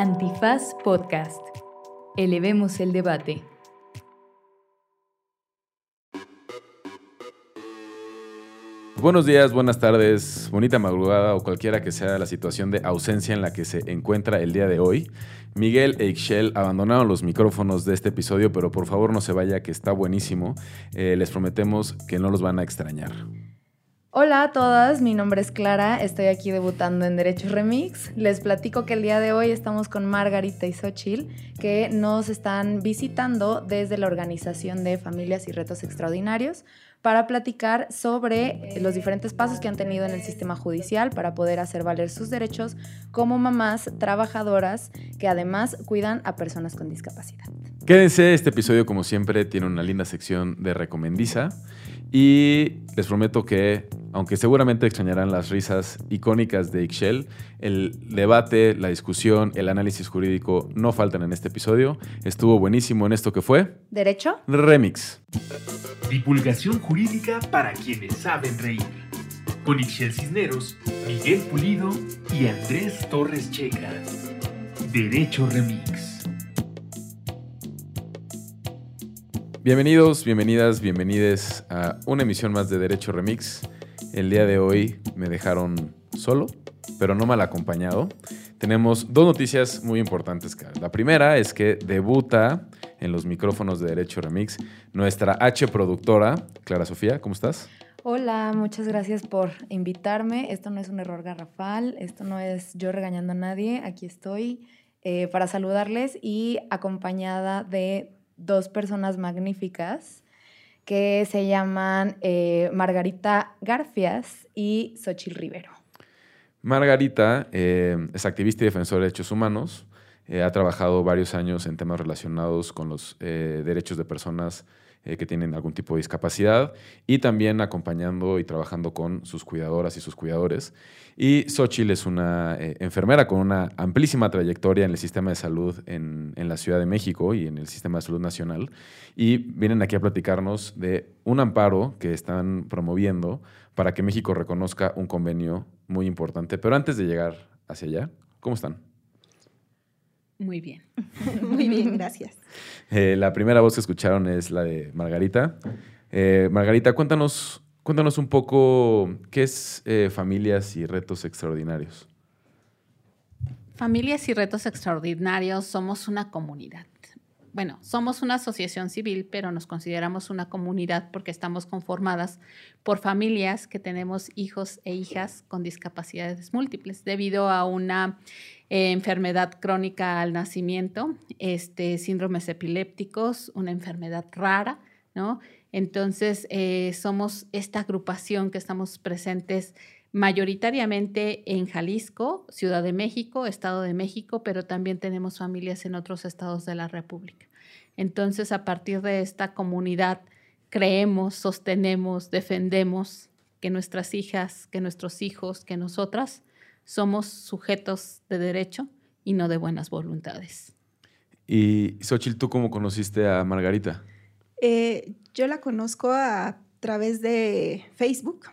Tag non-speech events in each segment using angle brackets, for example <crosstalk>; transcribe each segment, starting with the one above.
Antifaz Podcast. Elevemos el debate. Buenos días, buenas tardes, bonita madrugada o cualquiera que sea la situación de ausencia en la que se encuentra el día de hoy. Miguel e Ixchel abandonaron los micrófonos de este episodio, pero por favor no se vaya, que está buenísimo. Eh, les prometemos que no los van a extrañar. Hola a todas, mi nombre es Clara, estoy aquí debutando en Derechos Remix. Les platico que el día de hoy estamos con Margarita y Xochil, que nos están visitando desde la Organización de Familias y Retos Extraordinarios para platicar sobre los diferentes pasos que han tenido en el sistema judicial para poder hacer valer sus derechos como mamás trabajadoras que además cuidan a personas con discapacidad. Quédense, este episodio como siempre tiene una linda sección de recomendiza y les prometo que, aunque seguramente extrañarán las risas icónicas de Ixchel, el debate, la discusión, el análisis jurídico no faltan en este episodio. Estuvo buenísimo en esto que fue... ¿Derecho? Remix. Divulgación jurídica para quienes saben reír. Con Ixchel Cisneros, Miguel Pulido y Andrés Torres Checa. Derecho Remix. Bienvenidos, bienvenidas, bienvenides a una emisión más de Derecho Remix. El día de hoy me dejaron solo, pero no mal acompañado. Tenemos dos noticias muy importantes. La primera es que debuta en los micrófonos de Derecho Remix nuestra H productora, Clara Sofía, ¿cómo estás? Hola, muchas gracias por invitarme. Esto no es un error garrafal, esto no es yo regañando a nadie. Aquí estoy eh, para saludarles y acompañada de dos personas magníficas que se llaman eh, Margarita Garfias y Xochil Rivero. Margarita eh, es activista y defensora de derechos humanos. Eh, ha trabajado varios años en temas relacionados con los derechos de personas que tienen algún tipo de discapacidad y también acompañando y trabajando con sus cuidadoras y sus cuidadores. Y Xochitl es una eh, enfermera con una amplísima trayectoria en el sistema de salud en, la Ciudad de México y en el sistema de salud nacional. Y vienen aquí a platicarnos de un amparo que están promoviendo para que México reconozca un convenio muy importante. Pero antes de llegar hacia allá, ¿cómo están? Muy bien. <laughs> muy bien, gracias. Eh, la primera voz que escucharon es la de Margarita. Eh, Margarita, cuéntanos Cuéntanos un poco qué es eh, Familias y Retos Extraordinarios. Familias y Retos Extraordinarios somos una comunidad. Bueno, somos una asociación civil, pero nos consideramos una comunidad porque estamos conformadas por familias que tenemos hijos e hijas con discapacidades múltiples debido a una eh, enfermedad crónica al nacimiento, este, síndromes epilépticos, una enfermedad rara, ¿no? Entonces, eh, somos esta agrupación que estamos presentes mayoritariamente en Jalisco, Ciudad de México, Estado de México, pero también tenemos familias en otros estados de la República. Entonces, a partir de esta comunidad, creemos, sostenemos, defendemos que nuestras hijas, que nuestros hijos, que nosotras somos sujetos de derecho y no de buenas voluntades. Y Xochitl, ¿tú cómo conociste a Margarita? Eh, yo la conozco a través de Facebook.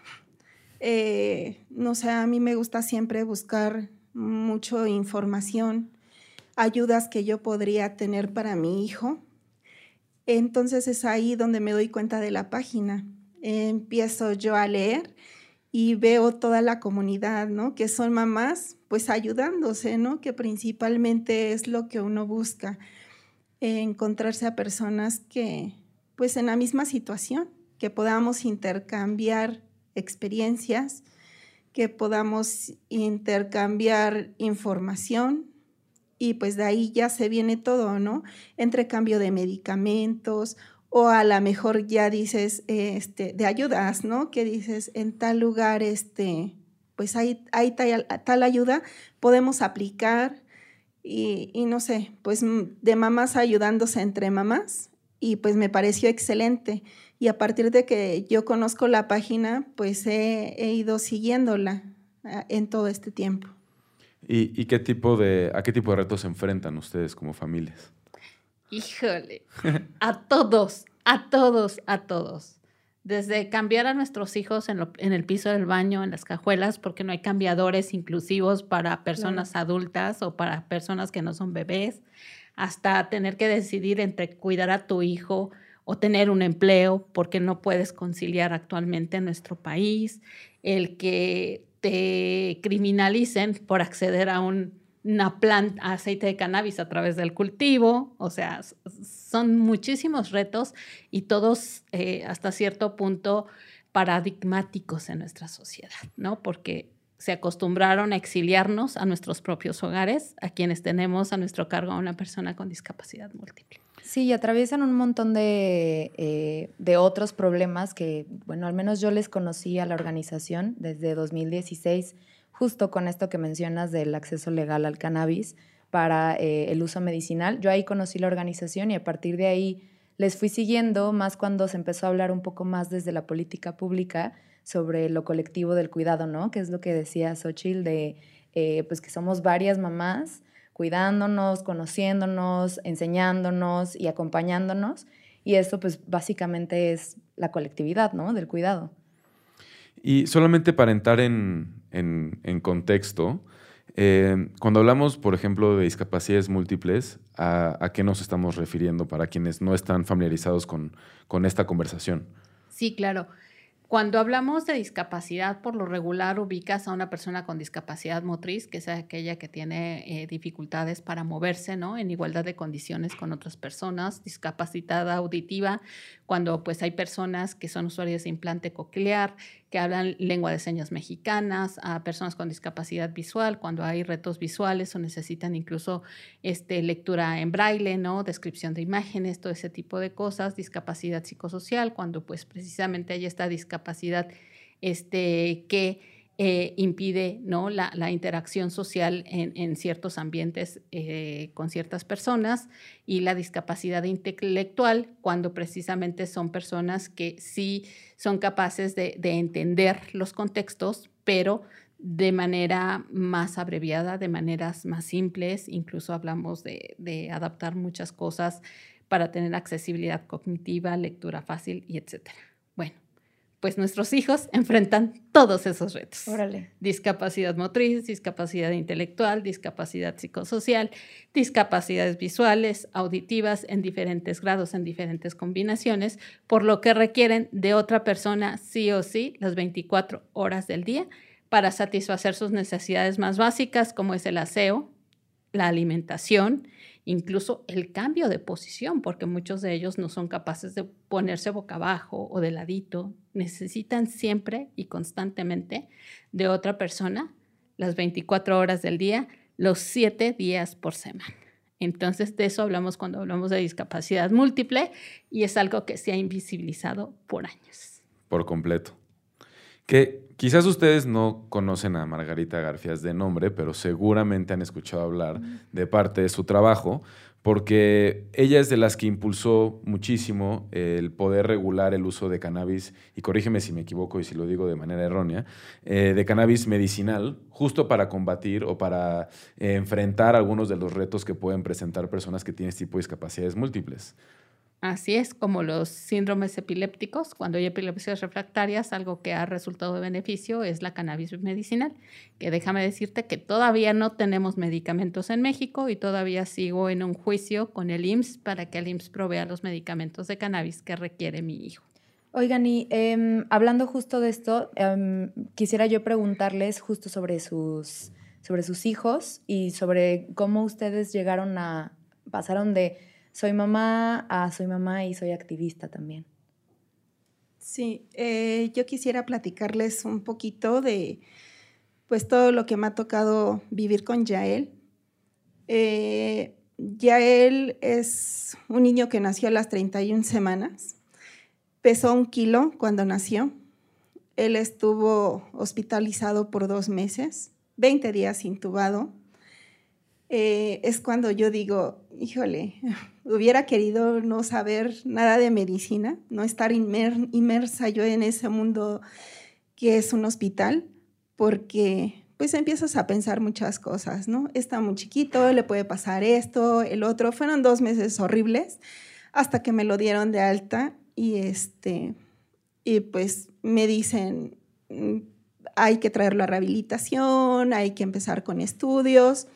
Eh, no sé, a mí me gusta siempre buscar mucho información, ayudas que yo podría tener para mi hijo. Entonces es ahí donde me doy cuenta de la página. empiezo yo a leer y veo toda la comunidad, ¿no? Que son mamás, pues ayudándose, ¿no? Que principalmente es lo que uno busca, encontrarse a personas que, pues en la misma situación, que podamos intercambiar experiencias, que podamos intercambiar información y pues de ahí ya se viene todo, ¿no? Entre cambio de medicamentos o a lo mejor ya dices, este, de ayudas, ¿no? Que dices, en tal lugar, este, pues hay, hay tal, ayuda, podemos aplicar y, y no sé, pues de mamás ayudándose entre mamás y pues me pareció excelente. Y a partir de que yo conozco la página, pues he, ido siguiéndola ah, en todo este tiempo. ¿Y, qué tipo de, a qué tipo de retos se enfrentan ustedes como familias? Híjole, a todos, a todos, a todos. desde cambiar a nuestros hijos en, el piso del baño, en las cajuelas, porque no hay cambiadores inclusivos para personas adultas o para personas que no son bebés, hasta tener que decidir entre cuidar a tu hijo o tener un empleo, porque no puedes conciliar actualmente en nuestro país, el que te criminalicen por acceder a un una planta, aceite de cannabis a través del cultivo, o sea, son muchísimos retos y todos eh, hasta cierto punto paradigmáticos en nuestra sociedad, ¿no? Porque se acostumbraron a exiliarnos a nuestros propios hogares, a quienes tenemos a nuestro cargo a una persona con discapacidad múltiple. Sí, y atraviesan un montón de, eh, de, otros problemas que, bueno, al menos yo les conocí a la organización desde 2016 justo con esto que mencionas del acceso legal al cannabis para eh, el uso medicinal. Yo ahí conocí la organización y a partir de ahí les fui siguiendo, más cuando se empezó a hablar un poco más desde la política pública sobre lo colectivo del cuidado, ¿no? Que es lo que decía Xochitl de, eh, pues que somos varias mamás cuidándonos, conociéndonos, enseñándonos y acompañándonos. Y esto pues básicamente es la colectividad, ¿no? Del cuidado. Y solamente para entrar en, en, contexto, eh, cuando hablamos, por ejemplo, de discapacidades múltiples, ¿a, qué nos estamos refiriendo para quienes no están familiarizados con, con esta conversación? Sí, claro. Cuando hablamos de discapacidad, por lo regular ubicas a una persona con discapacidad motriz, que es aquella que tiene eh, dificultades para moverse, ¿no? En igualdad de condiciones con otras personas, discapacitada auditiva, cuando pues hay personas que son usuarios de implante coclear, que hablan lengua de señas mexicanas, a personas con discapacidad visual, cuando hay retos visuales o necesitan incluso este, lectura en braille, ¿no? descripción de imágenes, todo ese tipo de cosas, discapacidad psicosocial, cuando pues precisamente hay esta discapacidad este, que eh, impide ¿no? la, interacción social en, ciertos ambientes eh, con ciertas personas y la discapacidad intelectual cuando precisamente son personas que sí son capaces de, entender los contextos, pero de manera más abreviada, de maneras más simples, incluso hablamos de, adaptar muchas cosas para tener accesibilidad cognitiva, lectura fácil y etcétera. Bueno, pues nuestros hijos enfrentan todos esos retos. Órale. Discapacidad motriz, discapacidad intelectual, discapacidad psicosocial, discapacidades visuales, auditivas en diferentes grados, en diferentes combinaciones, por lo que requieren de otra persona sí o sí las 24 horas del día para satisfacer sus necesidades más básicas como es el aseo, la alimentación, incluso el cambio de posición, porque muchos de ellos no son capaces de ponerse boca abajo o de ladito, necesitan siempre y constantemente de otra persona las 24 horas del día, los 7 días por semana. Entonces, de eso hablamos cuando hablamos de discapacidad múltiple y es algo que se ha invisibilizado por años. Por completo. Que quizás ustedes no conocen a Margarita Garfias de nombre, pero seguramente han escuchado hablar de parte de su trabajo, porque ella es de las que impulsó muchísimo el poder regular el uso de cannabis, y corrígeme si me equivoco y si lo digo de manera errónea, eh, de cannabis medicinal, justo para combatir o para eh, enfrentar algunos de los retos que pueden presentar personas que tienen este tipo de discapacidades múltiples. Así es, como los síndromes epilépticos, cuando hay epilepsias refractarias, algo que ha resultado de beneficio es la cannabis medicinal, que déjame decirte que todavía no tenemos medicamentos en México y todavía sigo en un juicio con el IMSS para que el IMSS provea los medicamentos de cannabis que requiere mi hijo. Oigan, y em, hablando justo de esto, em, quisiera yo preguntarles justo sobre sus, sobre sus hijos y sobre cómo ustedes llegaron a, pasaron de soy mamá, ah, soy mamá y soy activista también. Sí, eh, yo quisiera platicarles un poquito de pues todo lo que me ha tocado vivir con Yael. Eh, Yael es un niño que nació a las 31 semanas, pesó un kilo cuando nació, él estuvo hospitalizado por dos meses, 20 días intubado, eh, es cuando yo digo, híjole, hubiera querido no saber nada de medicina, no estar inmersa yo en ese mundo que es un hospital, porque pues empiezas a pensar muchas cosas, ¿no? Está muy chiquito, le puede pasar esto, el otro. Fueron dos meses horribles hasta que me lo dieron de alta y este y pues me dicen, mm, hay que traerlo a rehabilitación, hay que empezar con estudios.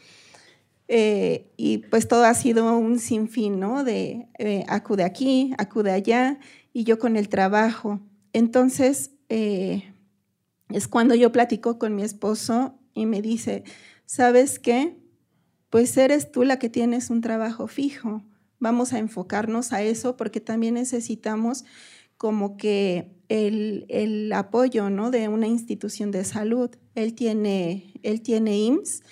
Eh, y pues todo ha sido un sinfín, ¿no? De eh, acude aquí, acude allá, y yo con el trabajo. Entonces, eh, es cuando yo platico con mi esposo y me dice, ¿sabes qué? Pues eres tú la que tienes un trabajo fijo. Vamos a enfocarnos a eso porque también necesitamos como que el, el apoyo, ¿no? De una institución de salud. Él tiene, él tiene IMSS,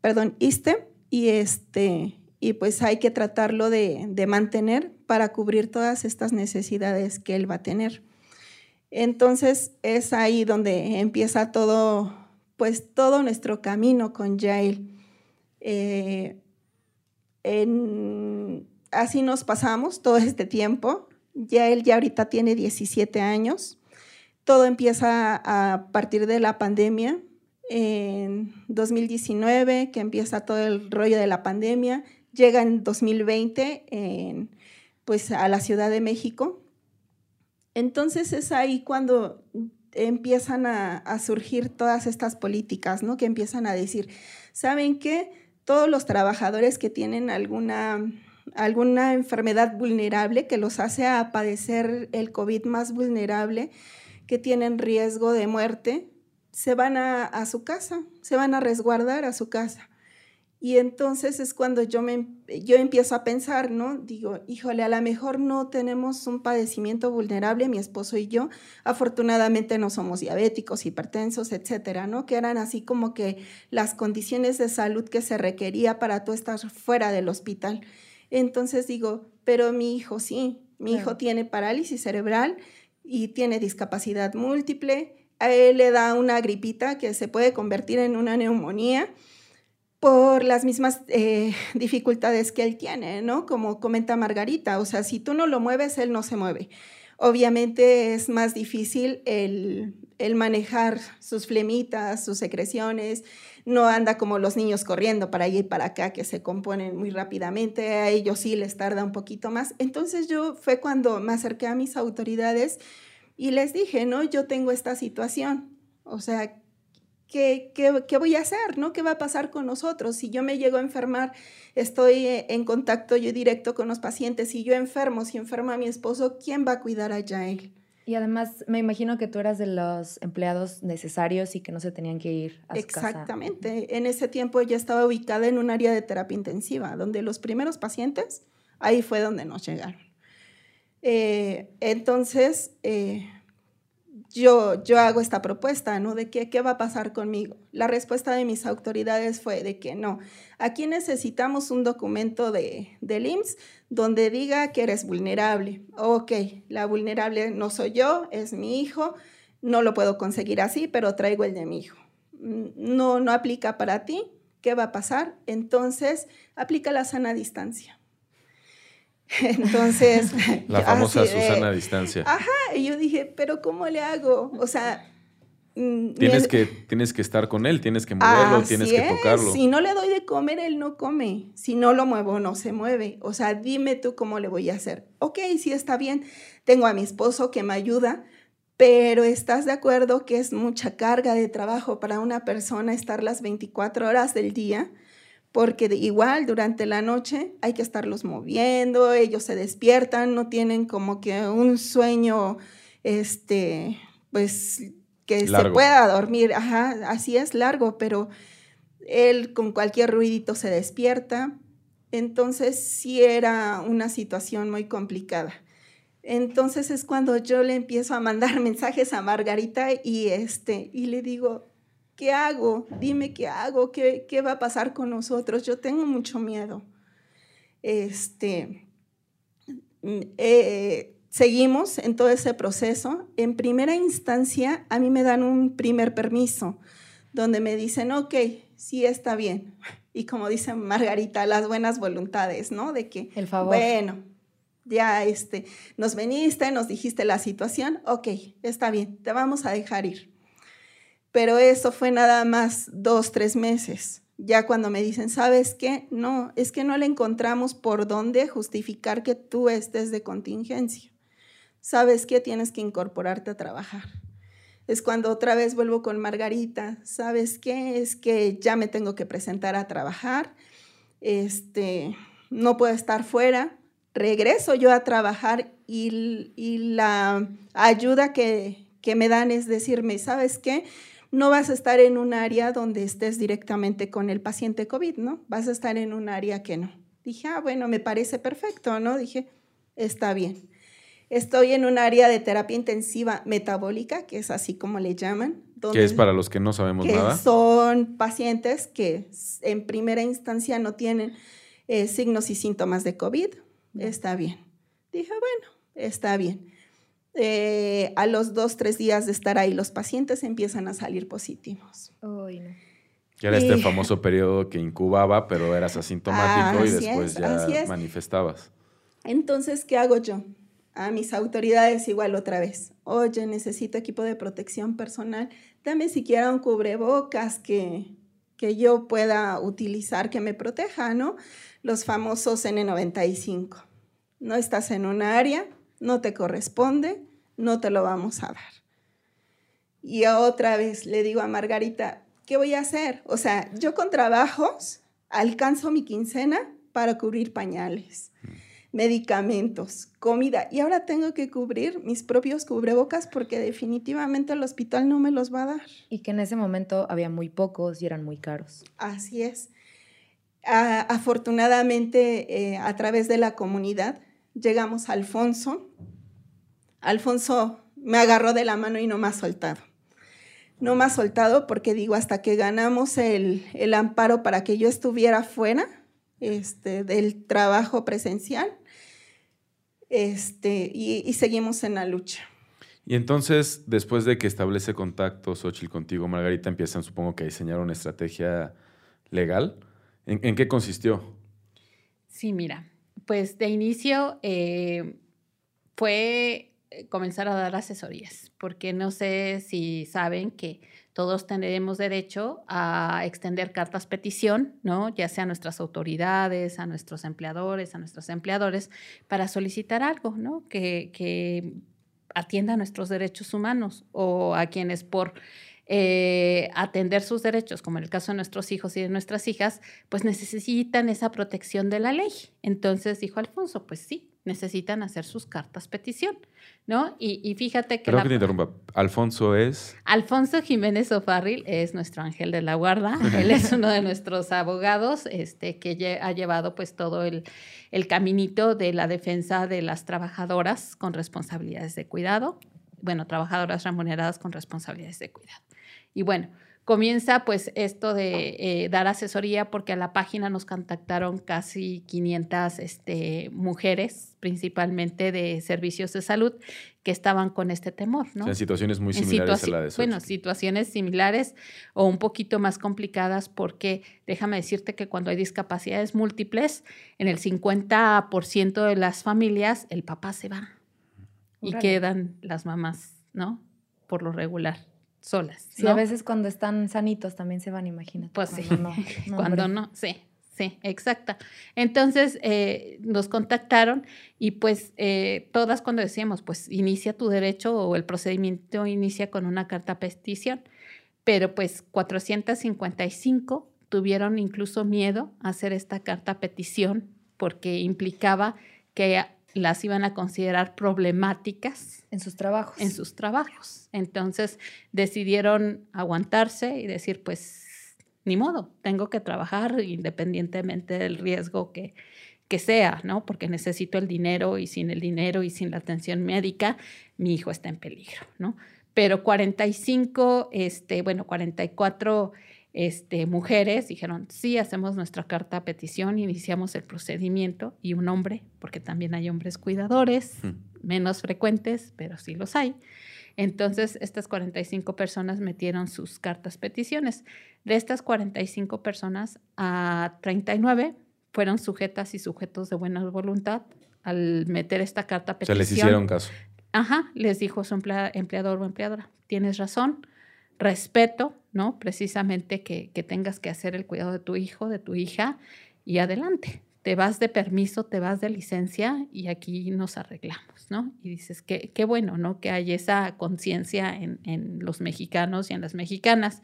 perdón, ISTE, y, este, y pues hay que tratarlo de, de mantener para cubrir todas estas necesidades que él va a tener. Entonces es ahí donde empieza todo, pues todo nuestro camino con Jail. Eh, así nos pasamos todo este tiempo. Ya él ya ahorita tiene 17 años. Todo empieza a partir de la pandemia en 2019, que empieza todo el rollo de la pandemia, llega en 2020 en, pues, a la Ciudad de México. Entonces es ahí cuando empiezan a, surgir todas estas políticas, ¿no? Que empiezan a decir, ¿saben qué? Todos los trabajadores que tienen alguna, alguna enfermedad vulnerable que los hace a padecer el COVID más vulnerable, que tienen riesgo de muerte, se van a, su casa, se van a resguardar a su casa. Y entonces es cuando yo, me, yo empiezo a pensar, ¿no? Digo, híjole, a lo mejor no tenemos un padecimiento vulnerable, mi esposo y yo. Afortunadamente no somos diabéticos, hipertensos, etcétera, ¿no? Que eran así como que las condiciones de salud que se requería para tú estar fuera del hospital. Entonces digo, pero mi hijo sí, mi hijo tiene parálisis cerebral y tiene discapacidad múltiple a él le da una gripita que se puede convertir en una neumonía por las mismas eh, <laughs> dificultades que él tiene, ¿no? Como comenta Margarita, o sea, si tú no lo mueves, él no se mueve. Obviamente es más difícil el, el manejar sus flemitas, sus secreciones, no anda como los niños corriendo para allá y para acá, que se componen muy rápidamente, a ellos sí les tarda un poquito más. Entonces yo fue cuando me acerqué a mis autoridades y les dije, ¿no? Yo tengo esta situación, o sea, ¿qué, qué, voy a hacer, ¿no? ¿Qué va a pasar con nosotros? Si yo me llego a enfermar, estoy eh, en contacto yo directo con los pacientes, si yo enfermo, si enferma a mi esposo, ¿quién va a cuidar a Jael? Y además, me imagino que tú eras de los empleados necesarios y que no se tenían que ir a su Exactamente. En ese tiempo ya estaba ubicada en un área de terapia intensiva, donde los primeros pacientes, ahí fue donde nos llegaron. Eh, entonces, eh, yo, yo hago esta propuesta, ¿no? De que, qué va a pasar conmigo. La respuesta de mis autoridades fue de que no, aquí necesitamos un documento de, del IMSS donde diga que eres vulnerable. Ok, la vulnerable no soy yo, es mi hijo, no lo puedo conseguir así, pero traigo el de mi hijo. Mm, no, no aplica para ti, ¿qué va a pasar? Entonces, aplica la sana distancia. <laughs> Entonces. <laughs> La famosa Susana a distancia. Ajá, y yo dije, ¿pero cómo le hago? O sea. Mm, tienes, que, tienes que estar con él, tienes que moverlo, tienes que tocarlo. Si no le doy de comer, él no come. Si no lo muevo, no se mueve. O sea, dime tú cómo le voy a hacer. Ok, sí está bien. Tengo a mi esposo que me ayuda, pero ¿estás de acuerdo que es mucha carga de trabajo para una persona estar las 24 horas del día? Porque igual durante la noche hay que estarlos moviendo, ellos se despiertan, no tienen como que un sueño, este, pues que se pueda dormir, ajá, así es largo, pero él con cualquier ruidito se despierta, entonces sí era una situación muy complicada. Entonces es cuando yo le empiezo a mandar <laughs> mensajes a Margarita y este y le digo, ¿qué hago? Dime qué hago, qué, qué va a pasar con nosotros. Yo tengo mucho miedo. Este, eh, seguimos en todo ese proceso. En primera instancia, a mí me dan un primer permiso, donde me dicen, ok, sí está bien. Y como dice Margarita, las buenas voluntades, ¿no? De que, El favor. bueno, ya este, nos veniste, nos dijiste la situación, ok, está bien, te vamos a dejar ir pero eso fue nada más dos, tres meses. Ya cuando me dicen, ¿sabes qué? No, es que no le encontramos por dónde justificar que tú estés de contingencia. ¿sabes qué? Tienes que incorporarte a trabajar. Es cuando otra vez vuelvo con Margarita, ¿sabes qué? Es que ya me tengo que presentar a trabajar, este, no puedo estar fuera, regreso yo a trabajar y, la ayuda que, que me dan es decirme, ¿sabes qué? No vas a estar en un área donde estés directamente con el paciente COVID, ¿no? Vas a estar en un área que no. Dije, ah, bueno, me parece perfecto, ¿no? Dije, está bien. Estoy en un área de terapia intensiva metabólica, que es así como le llaman. Que es para los que no sabemos que nada. Son pacientes que en primera instancia no tienen eh, signos y síntomas de COVID. Está bien. Dije, bueno, está bien. Eh, a los dos, tres días de estar ahí, los pacientes empiezan a salir positivos. Que era este famoso periodo que incubaba, pero eras asintomático y después ya manifestabas. Entonces, ¿qué hago yo? A mis autoridades igual otra vez. Oye, necesito equipo de protección personal. Dame siquiera un cubrebocas que, que yo pueda utilizar que me proteja, ¿no? Los famosos N95. No estás en un área, no te corresponde, no te lo vamos a dar. Y otra vez le digo a Margarita, ¿qué voy a hacer? O sea, yo con trabajos alcanzo mi quincena para cubrir pañales, medicamentos, comida, y ahora tengo que cubrir mis propios cubrebocas porque definitivamente el hospital no me los va a dar. Y que en ese momento había muy pocos y eran muy caros. Así es. afortunadamente, eh, a través de la comunidad, llegamos a Alfonso. Alfonso me agarró de la mano y no me ha soltado. No me ha soltado porque digo, hasta que ganamos el, amparo para que yo estuviera fuera este, del trabajo presencial, este, y, seguimos en la lucha. Y entonces, después de que establece contacto Xochitl contigo, Margarita, empiezan, supongo que a diseñar una estrategia legal. en qué consistió? Sí, mira, pues de inicio eh, fue eh, comenzar a dar asesorías, porque no sé si saben que todos tendremos derecho a extender cartas petición, ¿no? Ya sea a nuestras autoridades, a nuestros empleadores, a nuestros empleadores, para solicitar algo, ¿no? Que, que atienda nuestros derechos humanos o a quienes por eh, atender sus derechos, como en el caso de nuestros hijos y de nuestras hijas, pues necesitan esa protección de la ley. Entonces dijo Alfonso, pues sí, necesitan hacer sus cartas petición, ¿no? Y, fíjate que... Perdón que te interrumpa. Alfonso es... Alfonso Jiménez Ofarril es nuestro ángel de la guarda. <laughs> Él es uno de nuestros abogados este, que ha llevado pues todo el, el caminito de la defensa de las trabajadoras con responsabilidades de cuidado, bueno, trabajadoras remuneradas con responsabilidades de cuidado. Y bueno, comienza pues esto de eh, dar asesoría porque a la página nos contactaron casi 500 este, mujeres, principalmente de servicios de salud, que estaban con este temor, ¿no? en situaciones muy similares a la de Bueno, situaciones similares o un poquito más complicadas porque déjame decirte que cuando hay discapacidades múltiples, en el 50% de las familias el papá se va y quedan las mamás, ¿no? Por lo regular solas. Sí, a veces cuando están sanitos también se van, imagínate. Pues sí, <laughs> cuando no, sí, sí, exacta. Entonces eh, nos contactaron y pues eh, todas cuando decíamos, pues inicia tu derecho o el procedimiento inicia con una carta petición, pero pues 455 tuvieron incluso miedo a hacer esta carta petición porque implicaba que las iban a considerar problemáticas. En sus trabajos. En sus trabajos. Entonces decidieron aguantarse y decir, pues, ni modo, tengo que trabajar independientemente del riesgo que, que sea, ¿no? Porque necesito el dinero y sin el dinero y sin la atención médica, mi hijo está en peligro, ¿no? Pero 45, este, bueno, 44 este, mujeres dijeron, sí, hacemos nuestra carta a petición, iniciamos el procedimiento y un hombre, porque también hay hombres cuidadores, menos frecuentes, pero sí los hay. Entonces, estas 45 personas metieron sus cartas peticiones. De estas 45 personas, a 39 fueron sujetas y sujetos de buena voluntad al meter esta carta petición. Se les hicieron caso. Ajá, les dijo su empleador o empleadora, tienes razón, respeto, ¿no? Precisamente que, tengas que hacer el cuidado de tu hijo, de tu hija y adelante. te vas de permiso, te vas de licencia y aquí nos arreglamos, ¿no? Y dices, qué, qué bueno, ¿no? Que hay esa conciencia en, en, los mexicanos y en las mexicanas,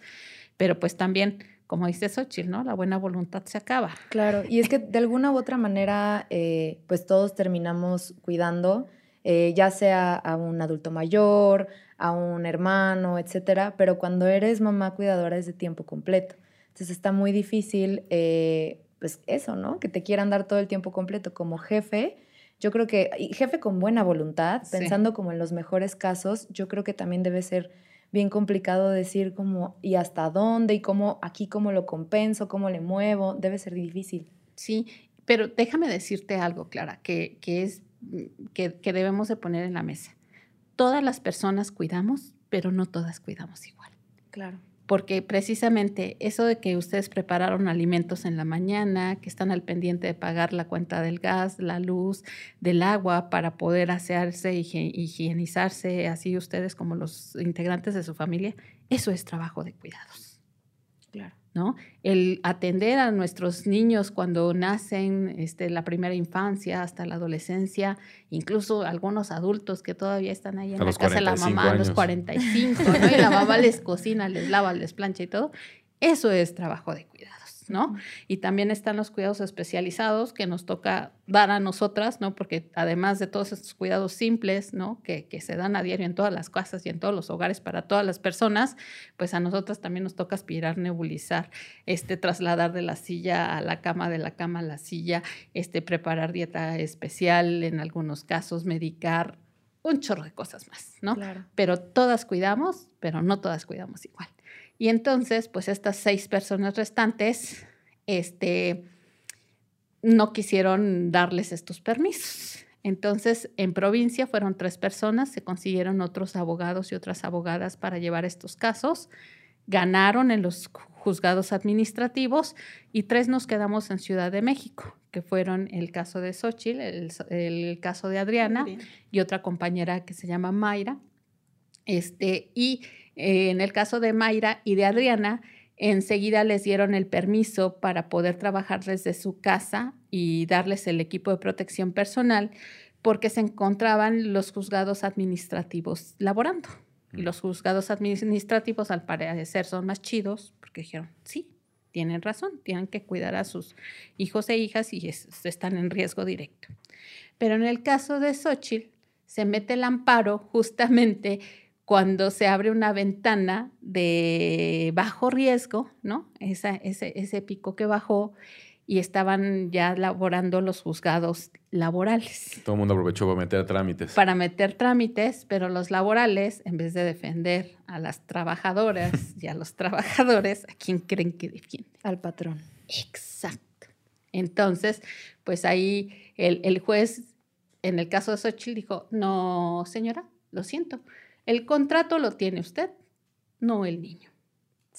pero pues también, como dice Xochitl, ¿no? La buena voluntad se acaba. Claro, y es que de alguna u otra manera, eh, pues todos terminamos cuidando, eh, ya sea a un adulto mayor, a un hermano, etcétera, pero cuando eres mamá cuidadora es de tiempo completo. Entonces está muy difícil eh, pues eso, ¿no? Que te quieran dar todo el tiempo completo como jefe. Yo creo que, y jefe con buena voluntad, pensando como en los mejores casos, yo creo que también debe ser bien complicado decir como, ¿y hasta dónde? ¿Y cómo, aquí cómo lo compenso? ¿Cómo le muevo? Debe ser difícil. Sí, pero déjame decirte algo, Clara, que, que es, que, que debemos de poner en la mesa. Todas las personas cuidamos, pero no todas cuidamos igual. Claro porque precisamente eso de que ustedes prepararon alimentos en la mañana, que están al pendiente de pagar la cuenta del gas, la luz, del agua para poder asearse, higienizarse, así ustedes como los integrantes de su familia, eso es trabajo de cuidados. Claro. ¿No? El atender a nuestros niños cuando nacen, este, la primera infancia hasta la adolescencia, incluso algunos adultos que todavía están ahí en la casa de la mamá a los 45, ¿no? y la mamá les cocina, les lava, les plancha y todo, eso es trabajo de cuidado. ¿No? Y también están los cuidados especializados que nos toca dar a nosotras, ¿no? Porque además de todos estos cuidados simples, ¿no? Que, que, se dan a diario en todas las casas y en todos los hogares para todas las personas, pues a nosotras también nos toca aspirar, nebulizar, este, trasladar de la silla a la cama, de la cama a la silla, este, preparar dieta especial en algunos casos, medicar, un chorro de cosas más, ¿no? Claro. Pero todas cuidamos, pero no todas cuidamos igual. Y entonces, pues estas seis personas restantes, este, no quisieron darles estos permisos. Entonces, en provincia fueron tres personas, se consiguieron otros abogados y otras abogadas para llevar estos casos, ganaron en los juzgados administrativos y tres nos quedamos en Ciudad de México, que fueron el caso de Xochitl, el, el caso de Adriana y otra compañera que se llama Mayra. Este, y eh, en el caso de Mayra y de Adriana, enseguida les dieron el permiso para poder trabajar desde su casa y darles el equipo de protección personal porque se encontraban los juzgados administrativos laborando. Y los juzgados administrativos al parecer son más chidos porque dijeron, sí, tienen razón, tienen que cuidar a sus hijos e hijas y están en riesgo directo. Pero en el caso de Xochitl, se mete el amparo justamente cuando se abre una ventana de bajo riesgo, ¿no? ese, ese pico que bajó y estaban ya laborando los juzgados laborales. Todo el mundo aprovechó para meter trámites. Para meter trámites, pero los laborales, en vez de defender a las trabajadoras <laughs> y a los trabajadores, ¿a quién creen que defiende? Al patrón. Exacto. Entonces, pues ahí el, el juez, en el caso de Xochitl, dijo, no, señora, lo siento, el contrato lo tiene usted, no el niño.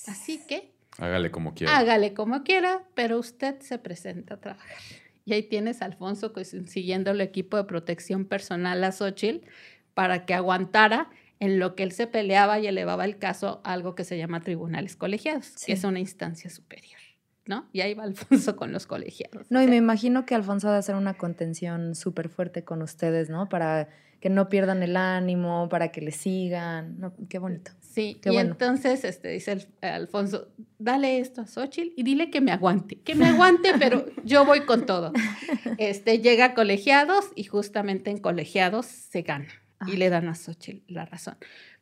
Así que... Hágale como quiera. Hágale como quiera, pero usted se presenta a trabajar. Y ahí tienes a Alfonso siguiendo el equipo de protección personal a Xochitl para que aguantara en lo que él se peleaba y elevaba el caso a algo que se llama tribunales colegiados, que es una instancia superior. ¿no? Y ahí va Alfonso con los colegiados. No, y me imagino que Alfonso va a hacer una contención súper fuerte con ustedes, ¿no? Para que no pierdan el ánimo, para que le sigan. No, qué bonito. Sí, qué y entonces este, dice Alfonso, dale esto a Xochitl y dile que me aguante, que me aguante, <laughs> pero yo voy con todo. Este, llega a colegiados y justamente en colegiados se gana y le dan a Xochitl la razón.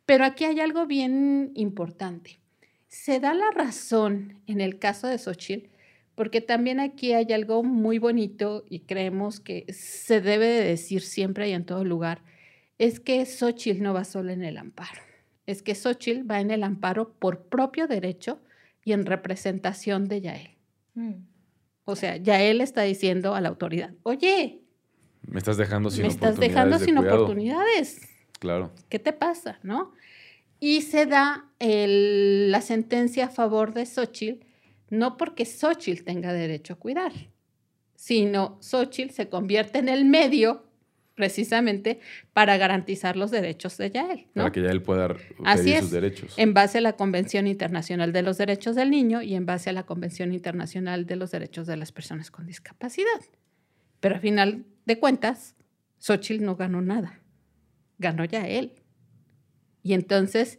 Pero aquí hay algo bien importante. Se da la razón en el caso de Xochitl porque también aquí hay algo muy bonito y creemos que se debe de decir siempre y en todo lugar, es que Xochitl no va solo en el amparo, es que Xochitl va en el amparo por propio derecho y en representación de Yael. Mm. O sea, Yael está diciendo a la autoridad, oye, me estás dejando sin me estás dejando sin oportunidades. Claro. ¿Qué te pasa, no? Y se da la sentencia a favor de Xochitl no porque Xochitl tenga derecho a cuidar, sino Xochitl se convierte en el medio precisamente para garantizar los derechos de Yael. Para que Yael pueda pedir sus derechos. En base a la Convención Internacional de los Derechos del Niño y en base a la Convención Internacional de los Derechos de las Personas con Discapacidad. Pero al final de cuentas, Xochitl no ganó nada. Ganó ya él. Y entonces,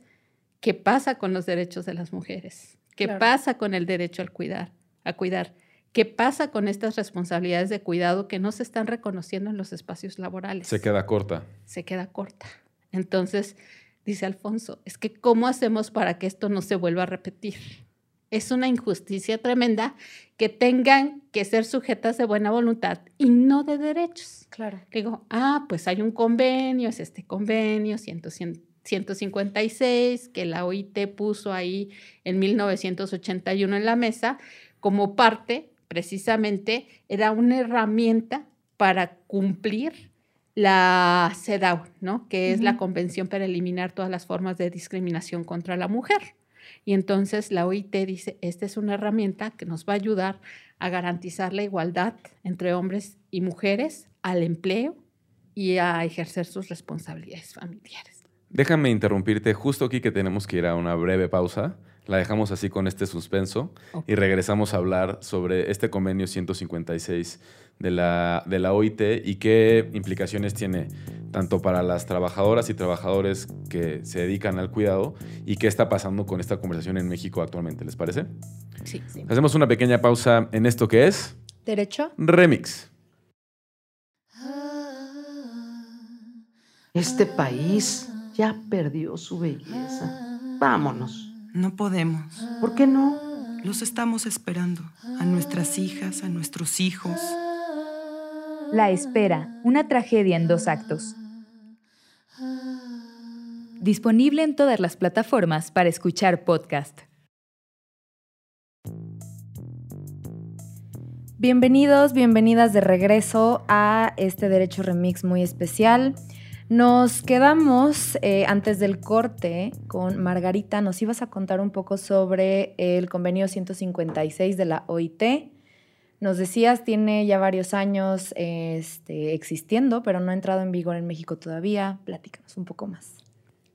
¿qué pasa con los derechos de las mujeres? ¿Qué Claro. pasa con el derecho al cuidar, a cuidar? ¿Qué pasa con estas responsabilidades de cuidado que no se están reconociendo en los espacios laborales? Se queda corta. se queda corta. Entonces, dice Alfonso, es que ¿cómo hacemos para que esto no se vuelva a repetir? Es una injusticia tremenda que tengan que ser sujetas de buena voluntad y no de derechos. Claro. Digo, ah, pues hay un convenio, es este convenio 100 156 que la OIT puso ahí en 1981 en la mesa como parte, precisamente, era una herramienta para cumplir la CEDAW, ¿no? que es la. Convención para eliminar todas las formas de discriminación contra la mujer. Y entonces la OIT dice, esta es una herramienta que nos va a ayudar a garantizar la igualdad entre hombres y mujeres al empleo y a ejercer sus responsabilidades familiares. Déjame interrumpirte justo aquí que tenemos que ir a una breve pausa. La dejamos así con este suspenso y regresamos a hablar sobre este convenio 156 de la, de la OIT y qué implicaciones tiene tanto para las trabajadoras y trabajadores que se dedican al cuidado y qué está pasando con esta conversación en México actualmente. ¿Les parece? Sí, sí. Hacemos una pequeña pausa en esto que es ¿Derecho? Remix. Este país ya perdió su belleza. Vámonos. No podemos. ¿Por qué no? Los estamos esperando. A nuestras hijas, a nuestros hijos. La espera, una tragedia en dos actos. Disponible en todas las plataformas para escuchar podcast. Bienvenidos, bienvenidas de regreso a este Derecho Remix muy especial. Nos quedamos eh, antes del corte con Margarita. Nos ibas a contar un poco sobre el convenio 156 de la OIT. Nos decías, tiene ya varios años este, existiendo, pero no ha entrado en vigor en México todavía. Platícanos un poco más.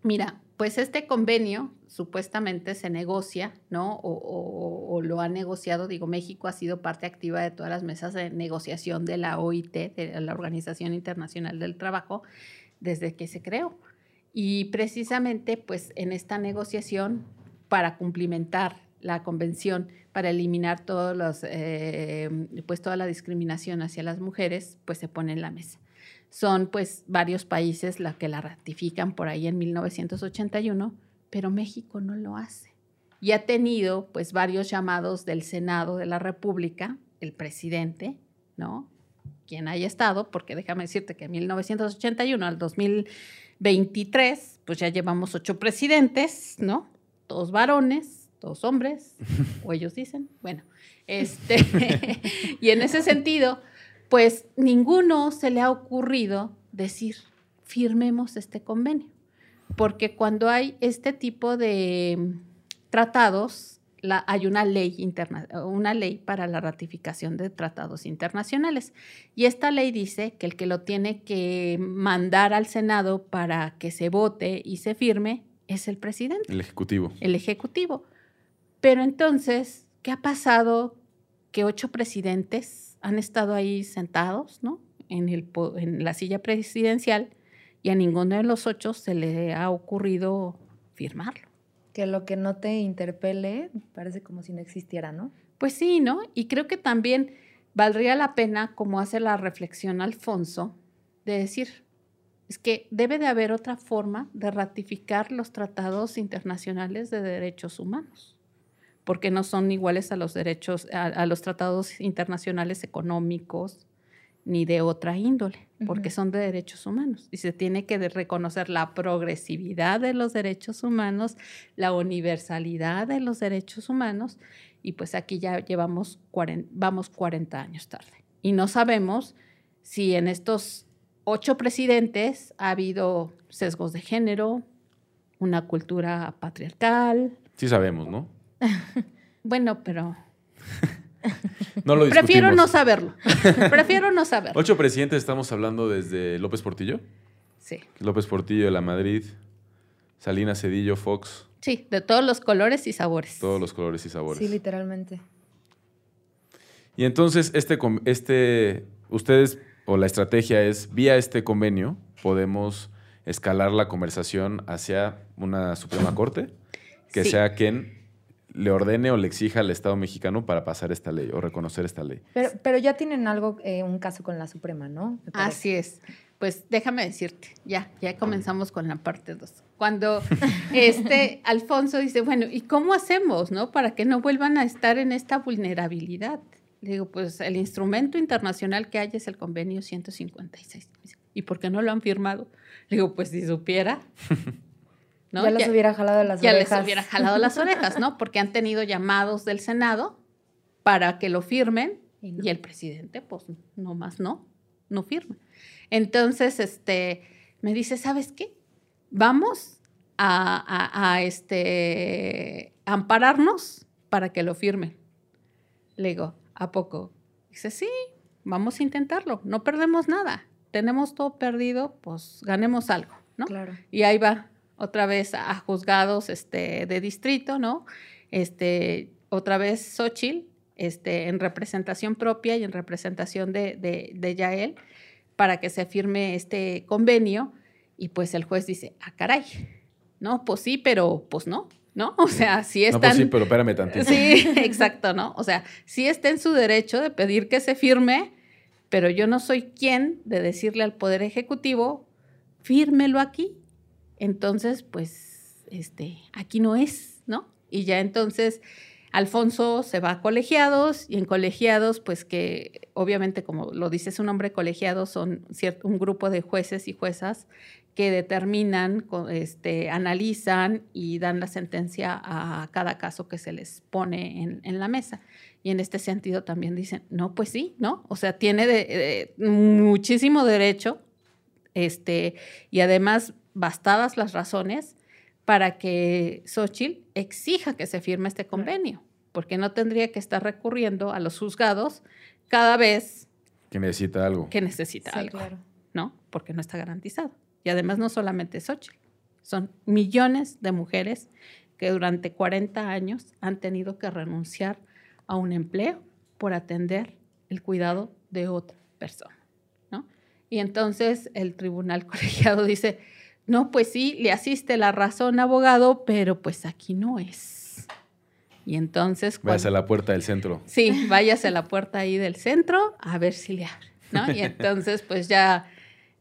Mira, pues este convenio supuestamente se negocia, ¿no? O, lo ha negociado, digo, México ha sido parte activa de todas las mesas de negociación de la OIT, de la Organización Internacional del Trabajo, desde que se creó. Y precisamente, pues en esta negociación, para cumplimentar la convención, para eliminar todos los, eh, pues toda la discriminación hacia las mujeres, pues se pone en la mesa son pues varios países la que la ratifican por ahí en 1981, pero México no lo hace. Y ha tenido pues varios llamados del Senado de la República, el presidente, ¿no? Quien haya estado, porque déjame decirte que en 1981 al 2023, pues ya llevamos ocho presidentes, ¿no? Todos varones, todos hombres, <laughs> o ellos dicen, bueno, este, <laughs> y en ese sentido, pues ninguno se le ha ocurrido decir, firmemos este convenio. Porque cuando hay este tipo de tratados, la- hay una ley, interna, una ley para la ratificación de tratados internacionales. Y esta ley dice que el que lo tiene que mandar al Senado para que se vote y se firme es el presidente El Ejecutivo. el Ejecutivo. Pero entonces, ¿qué ha pasado? Que ocho presidentes han estado ahí sentados, ¿no? En, el, po- en la silla presidencial y a ninguno de los ocho se le ha ocurrido firmarlo. Que lo que no te interpele parece como si no existiera, ¿no? Pues sí, ¿no? Y creo que también valdría la pena, como hace la reflexión Alfonso, de decir, es que debe de haber otra forma de ratificar los tratados internacionales de derechos humanos, porque no son iguales a los derechos, a, a los tratados internacionales económicos ni de otra índole, porque son de derechos humanos. Y se tiene que reconocer la progresividad de los derechos humanos, la universalidad de los derechos humanos, y pues aquí ya llevamos 40, vamos 40 años tarde. Y no sabemos si en estos ocho presidentes ha habido sesgos de género, una cultura patriarcal. Sí sabemos, ¿no? <laughs> Bueno, pero No lo discutimos. prefiero no saberlo. <laughs> prefiero no saberlo. Ocho presidentes estamos hablando desde López Portillo. Sí, López Portillo de la Madrid, Salinas Cedillo, Fox, sí, de todos los colores y sabores. todos los colores y sabores. Sí, literalmente. Y entonces este, este ustedes o la estrategia es, vía este convenio, podemos escalar la conversación hacia una Suprema Corte que Sí. sea quien le ordene o le exija al Estado mexicano para pasar esta ley o reconocer esta ley. Pero, pero ya tienen algo, eh, un caso con la Suprema, ¿no? Así es. Pues déjame decirte, ya, ya comenzamos con la parte 2. Cuando <laughs> este Alfonso dice, bueno, ¿y cómo hacemos, no? Para que no vuelvan a estar en esta vulnerabilidad. Le digo, pues el instrumento internacional que hay es el convenio 156. Dice, ¿Y por qué no lo han firmado? Le digo, pues si supiera. <laughs> ¿no? Ya les hubiera jalado las ya orejas. les hubiera jalado las orejas, ¿no? <laughs> Porque han tenido llamados del Senado para que lo firmen Y no. y el presidente, pues, no más no, no firma. Entonces, este, me dice, ¿sabes qué? Vamos a, a- a, este, ampararnos para que lo firmen. Le digo, ¿a poco? Dice, sí, vamos a intentarlo, no perdemos nada. Tenemos todo perdido, pues ganemos algo, ¿no? Claro. Y ahí va otra vez a juzgados este, de distrito, ¿no? Este, otra vez Xochitl, este, en representación propia y en representación de, de, de Yael, para que se firme este convenio. Y pues el juez dice, ah, caray, no, pues sí, pero pues no, ¿no? <laughs> O sea, si No, están... pues sí, pero espérame tantito. Sí, <laughs> exacto, ¿no? O sea, sí está en su derecho de pedir que se firme, pero yo no soy quien de decirle al Poder Ejecutivo, fírmelo aquí. Entonces, pues, este, aquí no es, ¿no? Y ya entonces Alfonso se va a colegiados y en colegiados, pues que obviamente, como lo dice su nombre, colegiados son cierto, un grupo de jueces y juezas que determinan, este, analizan y dan la sentencia a cada caso que se les pone en, en la mesa. Y en este sentido también dicen, no, pues sí, ¿no? O sea, tiene de- muchísimo derecho, este, y además bastadas las razones para que Xochitl exija que se firme este convenio, porque no tendría que estar recurriendo a los juzgados cada vez Que necesita algo. que necesita Sí, algo. claro. ¿no? Porque no está garantizado. Y además no solamente Xochitl, son millones de mujeres que durante 40 años han tenido que renunciar a un empleo por atender el cuidado de otra persona, ¿no? Y entonces el tribunal <laughs> colegiado dice, no, pues sí, le asiste la razón, abogado, pero pues aquí no es. Y entonces... Vayas a cuando- la puerta del centro. Sí, váyase a la puerta ahí del centro a ver si le abre, ¿no? Y <laughs> entonces, pues ya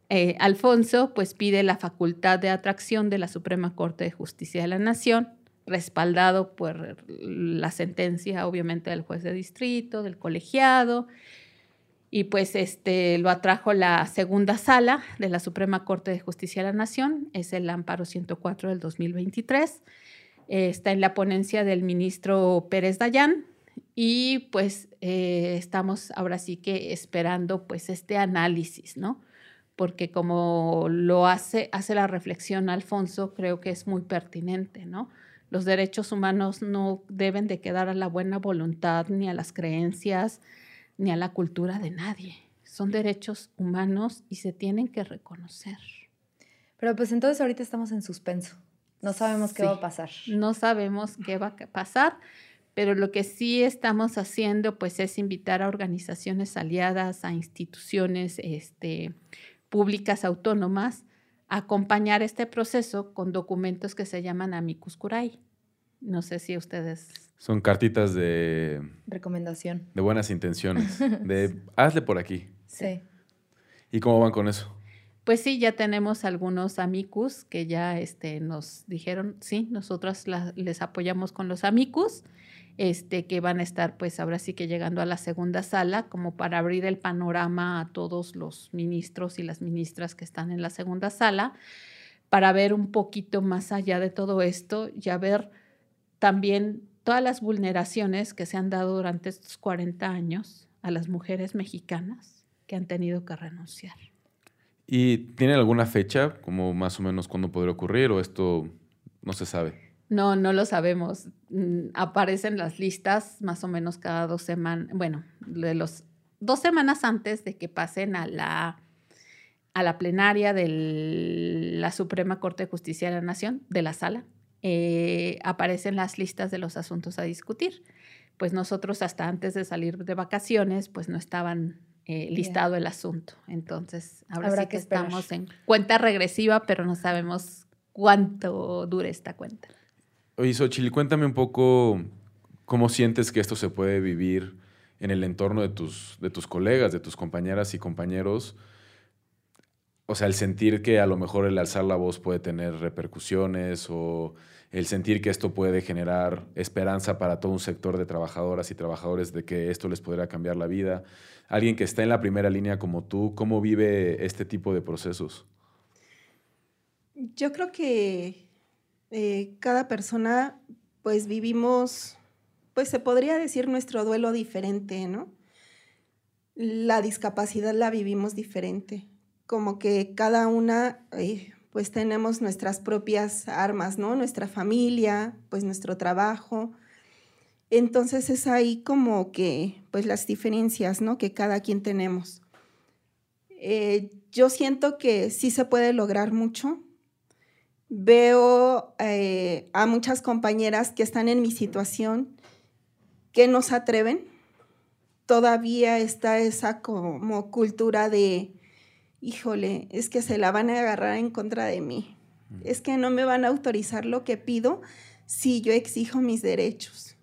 eh, Alfonso, pues pide la facultad de atracción de la Suprema Corte de Justicia de la Nación, respaldado por la sentencia, obviamente, del juez de distrito, del colegiado, y pues este lo atrajo la segunda sala de la Suprema Corte de Justicia de la Nación, es el amparo 104 del 2023. Eh, está en la ponencia del ministro Pérez Dayán y pues eh, estamos ahora sí que esperando pues este análisis, ¿no? Porque como lo hace, hace la reflexión Alfonso, creo que es muy pertinente, ¿no? Los derechos humanos no deben de quedar a la buena voluntad ni a las creencias ni a la cultura de nadie. Son derechos humanos y se tienen que reconocer. Pero pues entonces ahorita estamos en suspenso. No sabemos qué va a pasar. No sabemos qué va a pasar, pero lo que sí estamos haciendo pues es invitar a organizaciones aliadas, a instituciones este, públicas autónomas a acompañar este proceso con documentos que se llaman amicus curiae. No sé si ustedes Son cartitas de, Recomendación. de buenas intenciones. <laughs> De hazle por aquí. Sí. ¿Y cómo van con eso? Pues sí, ya tenemos algunos amicus que ya este, nos dijeron, sí, nosotros la- les apoyamos con los amicus, este, que van a estar pues ahora sí que llegando a la segunda sala como para abrir el panorama a todos los ministros y las ministras que están en la segunda sala, para ver un poquito más allá de todo esto y a ver también todas las vulneraciones que se han dado durante estos 40 años a las mujeres mexicanas que han tenido que renunciar. ¿Y tienen alguna fecha, como más o menos cuándo podría ocurrir, o esto no se sabe? No, no lo sabemos. Mm, Aparecen las listas más o menos cada dos semanas, bueno, de los dos semanas antes de que pasen a la, a la plenaria de la Suprema Corte de Justicia de la Nación, de la sala, eh, aparecen las listas de los asuntos a discutir. Pues nosotros hasta antes de salir de vacaciones, pues no estaban eh, listado el asunto. Entonces, ahora Habrá sí que, que estamos en cuenta regresiva, pero no sabemos cuánto dure esta cuenta. Oye, Xochitl, cuéntame un poco cómo sientes que esto se puede vivir en el entorno de tus, de tus colegas, de tus compañeras y compañeros. O sea, el sentir que a lo mejor el alzar la voz puede tener repercusiones o el sentir que esto puede generar esperanza para todo un sector de trabajadoras y trabajadores de que esto les podría cambiar la vida. Alguien que está en la primera línea como tú, ¿cómo vive este tipo de procesos? Yo creo que eh, cada persona, pues vivimos, pues se podría decir nuestro duelo diferente, ¿no? La discapacidad la vivimos diferente, como que cada una, eh, pues tenemos nuestras propias armas, ¿no? Nuestra familia, pues nuestro trabajo. Entonces es ahí como que, pues las diferencias, ¿no? Que cada quien tenemos. Eh, yo siento que sí se puede lograr mucho, veo eh, a muchas compañeras que están en mi situación que no se atreven. Todavía está esa como cultura de, híjole, es que se la van a agarrar en contra de mí. Es que no me van a autorizar lo que pido si yo exijo mis derechos.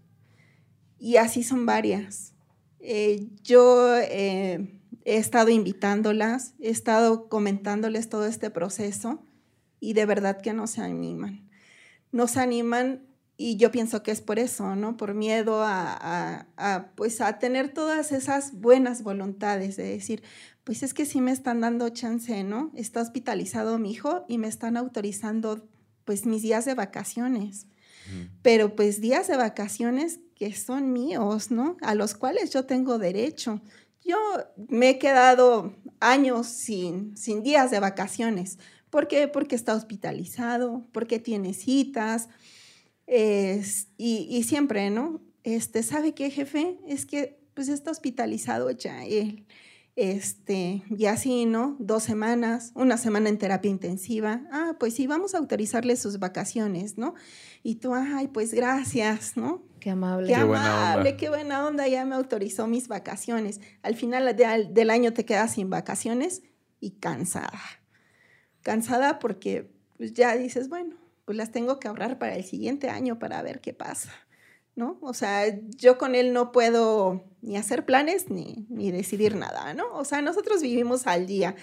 Y así son varias. Eh, yo eh, he estado invitándolas, he estado comentándoles todo este proceso y de verdad que no se animan. No se animan y yo pienso que es por eso, ¿no? Por miedo a, a, a, pues a tener todas esas buenas voluntades de decir, pues es que sí me están dando chance, ¿no? Está hospitalizado mi hijo y me están autorizando pues mis días de vacaciones. Mm. Pero pues días de vacaciones que son míos, ¿no? A los cuales yo tengo derecho. Yo me he quedado años sin, sin días de vacaciones, ¿Por qué? Porque está hospitalizado, porque tiene citas. Es, y, y, siempre, ¿no? Este, ¿Sabe qué, jefe? Es que pues está hospitalizado ya él. Este, y así, ¿no? Dos semanas, una semana en terapia intensiva. Ah, pues sí, vamos a autorizarle sus vacaciones, ¿no? Y tú, ay, pues gracias, ¿no? Qué amable. Qué, Qué buena amable, onda. qué buena onda, ya me autorizó mis vacaciones. Al final de- del año te quedas sin vacaciones y cansada cansada porque pues ya dices, bueno, pues las tengo que ahorrar para el siguiente año para ver qué pasa, ¿no? O sea, yo con él no puedo ni hacer planes ni, ni decidir nada, ¿no? O sea, nosotros vivimos al día.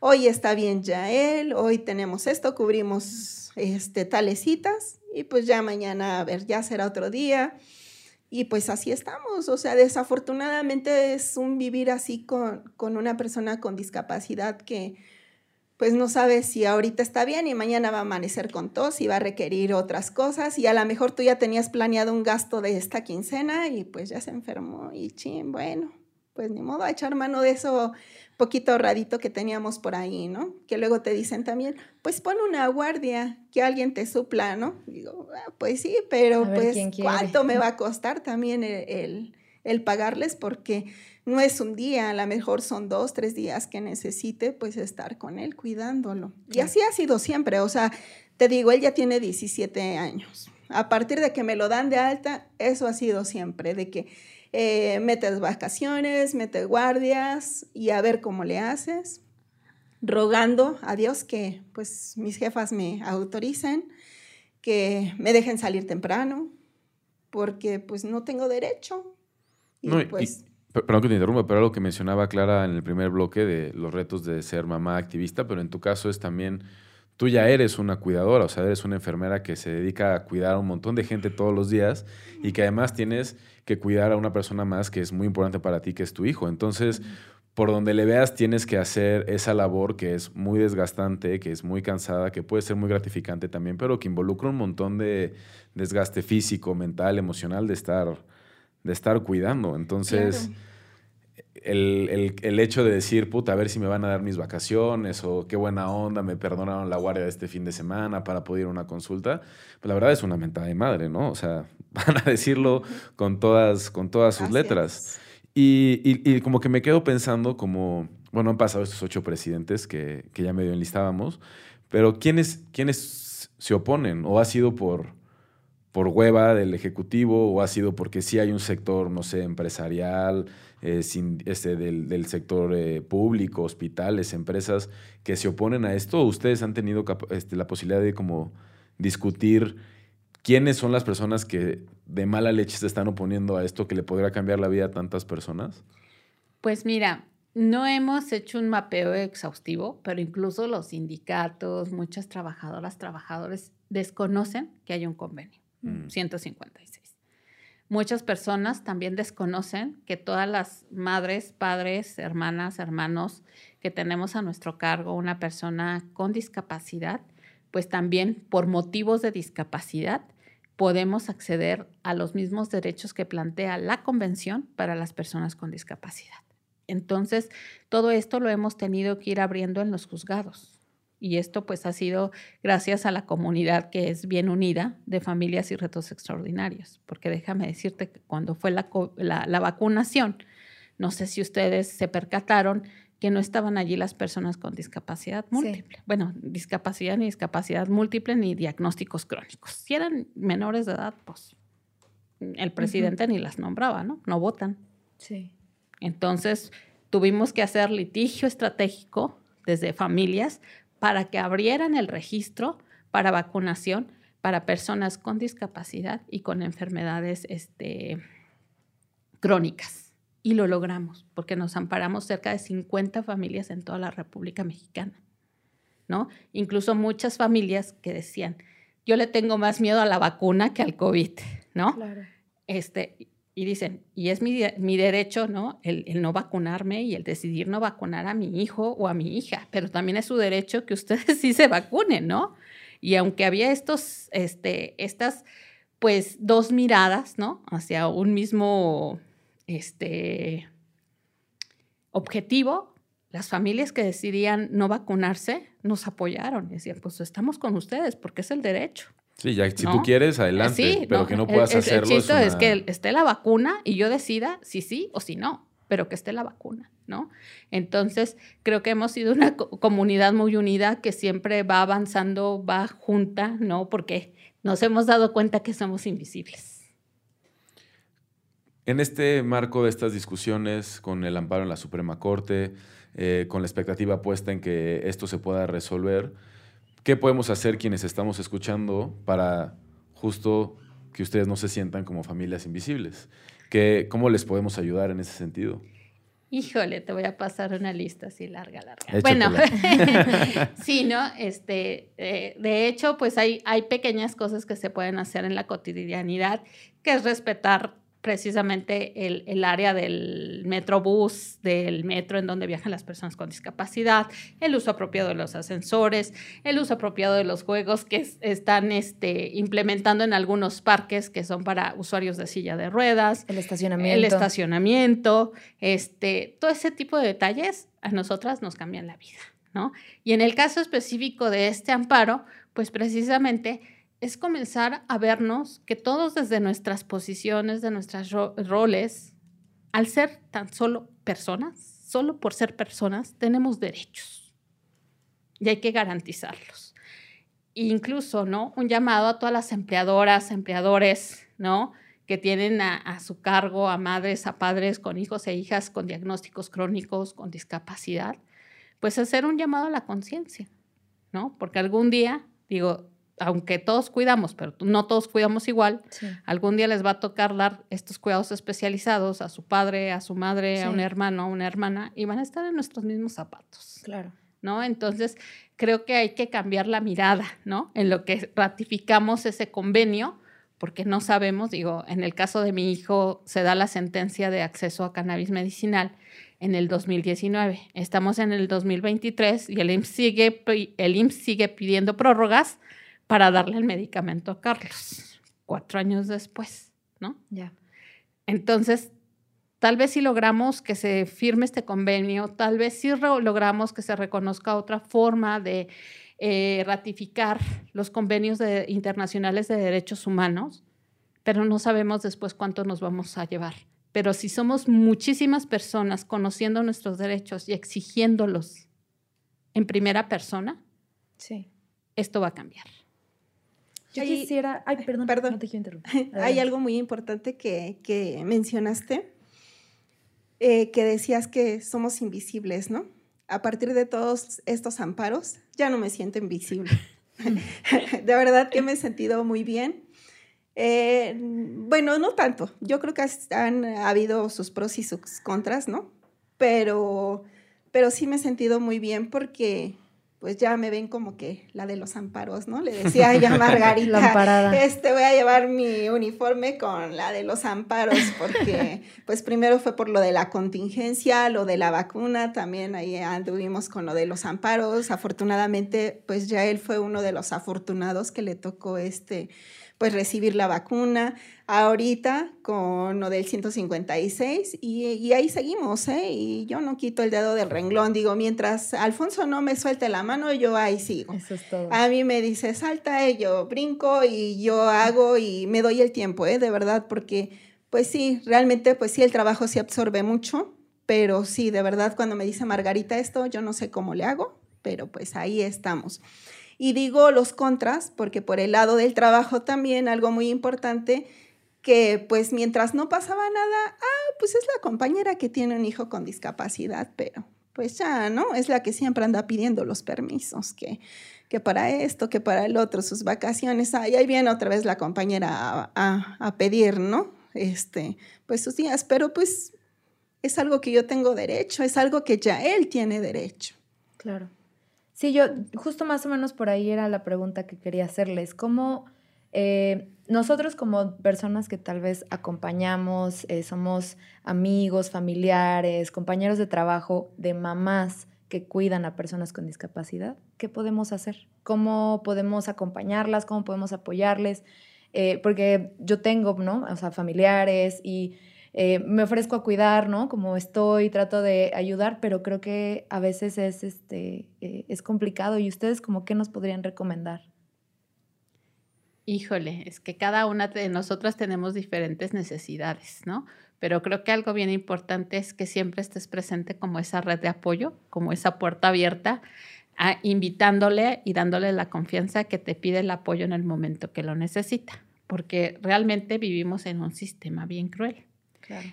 Hoy está bien ya él, hoy tenemos esto, cubrimos este, tales citas y pues ya mañana, a ver, ya será otro día. Y pues así estamos, o sea, desafortunadamente es un vivir así con, con una persona con discapacidad que, pues no sabe si ahorita está bien y mañana va a amanecer con tos y va a requerir otras cosas y a lo mejor tú ya tenías planeado un gasto de esta quincena y pues ya se enfermó y chin, bueno, pues ni modo a echar mano de eso poquito ahorradito que teníamos por ahí, ¿no? Que luego te dicen también, pues pon una guardia, que alguien te supla, ¿no? Digo, ah, pues sí, pero A pues. ¿cuánto me va a costar también el, el, el pagarles? Porque no es un día, a lo mejor son dos, tres días que necesite pues estar con él cuidándolo. Y así ha sido siempre, o sea, te digo, él ya tiene 17 años. A partir de que me lo dan de alta, eso ha sido siempre, de que eh, metes vacaciones, metes guardias y a ver cómo le haces, rogando a Dios que pues mis jefas me autoricen, que me dejen salir temprano, porque pues no tengo derecho. Y No, y- pues... Per- Perdón que te interrumpa, pero algo que mencionaba Clara en el primer bloque de los retos de ser mamá activista, pero en tu caso es también, tú ya eres una cuidadora, o sea, eres una enfermera que se dedica a cuidar a un montón de gente todos los días y que además tienes que cuidar a una persona más que es muy importante para ti, que es tu hijo. Entonces, por donde le veas, tienes que hacer esa labor que es muy desgastante, que es muy cansada, que puede ser muy gratificante también, pero que involucra un montón de desgaste físico, mental, emocional de estar, de estar cuidando. Entonces, el, el- el hecho de decir, puta, a ver si me van a dar mis vacaciones o qué buena onda, me perdonaron la guardia de este fin de semana para poder ir a una consulta, pues la verdad es una mentada de madre, ¿no? O sea, <laughs> van a decirlo con todas, con todas sus letras. Y, y- y como que me quedo pensando como, bueno, han pasado estos ocho presidentes que, que ya medio enlistábamos, pero ¿quiénes, ¿quiénes se oponen? ¿O ha sido por, por hueva del Ejecutivo o ha sido porque sí hay un sector, no sé, empresarial, eh, sin, este, del, del sector eh, público, hospitales, empresas que se oponen a esto? ¿Ustedes han tenido este, la posibilidad de como discutir quiénes son las personas que de mala leche se están oponiendo a esto que le podría cambiar la vida a tantas personas? Pues mira, no hemos hecho un mapeo exhaustivo, pero incluso los sindicatos, muchas trabajadoras, trabajadores desconocen que hay un convenio, Mm. 156. Muchas personas también desconocen que todas las madres, padres, hermanas, hermanos que tenemos a nuestro cargo una persona con discapacidad, pues también por motivos de discapacidad podemos acceder a los mismos derechos que plantea la Convención para las personas con discapacidad. Entonces, todo esto lo hemos tenido que ir abriendo en los juzgados. Y esto pues ha sido gracias a la comunidad que es bien unida de familias y retos extraordinarios. Porque déjame decirte que cuando fue la, la vacunación, no sé si ustedes se percataron que no estaban allí las personas con discapacidad múltiple. Bueno, discapacidad ni discapacidad múltiple ni diagnósticos crónicos. Si eran menores de edad, pues el presidente ni las nombraba, ¿no? No votan. Sí. Entonces, tuvimos que hacer litigio estratégico desde familias para que abrieran el registro para vacunación para personas con discapacidad y con enfermedades este, crónicas. Y lo logramos, porque nos amparamos cerca de 50 familias en toda la República Mexicana. ¿no? Incluso muchas familias que decían, yo le tengo más miedo a la vacuna que al COVID, ¿no? Claro. este, y dicen, y es mi, mi derecho, ¿no? El, el no vacunarme y el decidir no vacunar a mi hijo o a mi hija, pero también es su derecho que ustedes <laughs> sí se vacunen, ¿no? Y aunque había estos, este, estas, pues, dos miradas, ¿no? Hacia un mismo, este, objetivo, las familias que decidían no vacunarse nos apoyaron decían, pues estamos con ustedes porque es el derecho. Sí, ya si ¿No? tú quieres, adelante, Sí, pero no, que no puedas el, hacerlo. El chiste es, una- que esté la vacuna y yo decida si sí o si no, pero que esté la vacuna, ¿no? Entonces, creo que hemos sido una co- comunidad muy unida que siempre va avanzando, va junta, ¿no? Porque nos hemos dado cuenta que somos invisibles. En este marco de estas discusiones, con el amparo en la Suprema Corte, eh, con la expectativa puesta en que esto se pueda resolver, ¿qué podemos hacer quienes estamos escuchando para justo que ustedes no se sientan como familias invisibles? ¿Qué, ¿Cómo les podemos ayudar en ese sentido? Híjole, te voy a pasar una lista así larga, larga. Échatela. Bueno, <laughs> <laughs> sí, ¿no? Este, eh, de hecho, pues hay, hay pequeñas cosas que se pueden hacer en la cotidianidad, que es respetar precisamente el, el área del metrobús, del metro en donde viajan las personas con discapacidad, el uso apropiado de los ascensores, el uso apropiado de los juegos que es- están este, implementando en algunos parques que son para usuarios de silla de ruedas, El estacionamiento. el estacionamiento, este, todo ese tipo de detalles a nosotras nos cambian la vida, ¿no? Y en el caso específico de este amparo, pues precisamente es comenzar a vernos que todos desde nuestras posiciones, de nuestros roles, al ser tan solo personas, solo por ser personas, tenemos derechos y hay que garantizarlos. Incluso, ¿no? Un llamado a todas las empleadoras, empleadores, ¿no? que tienen a, a, su cargo a madres, a padres con hijos e hijas con diagnósticos crónicos, con discapacidad, pues hacer un llamado a la conciencia, ¿no? Porque algún día, digo, aunque todos cuidamos, pero no todos cuidamos igual, Sí. algún día les va a tocar dar estos cuidados especializados a su padre, a su madre, a un hermano, a una hermana, y van a estar en nuestros mismos zapatos. Claro. ¿no? Entonces, creo que hay que cambiar la mirada, ¿no? En lo que ratificamos ese convenio, porque no sabemos, digo, en el caso de mi hijo se da la sentencia de acceso a cannabis medicinal en el 2019. Estamos en el 2023 y el IMSS sigue, el IMSS sigue pidiendo prórrogas para darle el medicamento a Carlos, cuatro años después, ¿no? Ya. Entonces, tal vez si logramos que se firme este convenio, tal vez si logramos que se reconozca otra forma de eh, ratificar los convenios de, internacionales de derechos humanos, pero no sabemos después cuánto nos vamos a llevar. Pero si somos muchísimas personas conociendo nuestros derechos y exigiéndolos en primera persona, Sí. esto va a cambiar. Yo Ahí- quisiera. Ay, perdón. Perdón. No te quiero interrumpir. <laughs> Hay algo muy importante que, que mencionaste. eh, que decías que somos invisibles, ¿no? A partir de todos estos amparos, ya no me siento invisible. <laughs> <laughs> de verdad que me he sentido muy bien. Eh, bueno, no tanto. Yo creo que han habido sus pros y sus contras, ¿no? Pero, pero sí me he sentido muy bien porque pues ya me ven como que la de los amparos, ¿no? Le decía ya a <laughs> Margarita, este voy a llevar mi uniforme con la de los amparos, porque <laughs> pues primero fue por lo de la contingencia, lo de la vacuna, también ahí anduvimos con lo de los amparos. Afortunadamente, pues ya él fue uno de los afortunados que le tocó este pues recibir la vacuna. Ahorita con lo del 156 y, y, ahí seguimos, ¿eh? Y yo no quito el dedo del renglón, digo, mientras Alfonso no me suelte la mano, yo ahí sigo. Eso es todo. A mí me dice, salta, y yo brinco y yo hago y me doy el tiempo, ¿eh? De verdad, porque pues sí, realmente pues sí, el trabajo se absorbe mucho, pero sí, de verdad, cuando me dice Margarita esto, yo no sé cómo le hago, pero pues ahí estamos. Y digo los contras, porque por el lado del trabajo también algo muy importante, que pues mientras no pasaba nada, ah, pues es la compañera que tiene un hijo con discapacidad, pero pues ya, ¿no? Es la que siempre anda pidiendo los permisos, que, que para esto, que para el otro, sus vacaciones, ah, y ahí viene otra vez la compañera a, a pedir, ¿no? Este, pues sus días, pero pues es algo que yo tengo derecho, es algo que ya él tiene derecho. Claro. Sí, yo justo más o menos por ahí era la pregunta que quería hacerles. ¿Cómo eh, nosotros como personas que tal vez acompañamos, eh, somos amigos, familiares, compañeros de trabajo de mamás que cuidan a personas con discapacidad, ¿qué podemos hacer? ¿Cómo podemos acompañarlas? ¿Cómo podemos apoyarles? Eh, porque yo tengo, ¿no? O sea, familiares y eh, me ofrezco a cuidar, ¿no? Como estoy, trato de ayudar, pero creo que a veces es, este, eh, es complicado. ¿Y ustedes como qué nos podrían recomendar? Híjole, es que cada una de nosotras tenemos diferentes necesidades, ¿no? Pero creo que algo bien importante es que siempre estés presente como esa red de apoyo, como esa puerta abierta, invitándole y dándole la confianza que te pide el apoyo en el momento que lo necesita, porque realmente vivimos en un sistema bien cruel.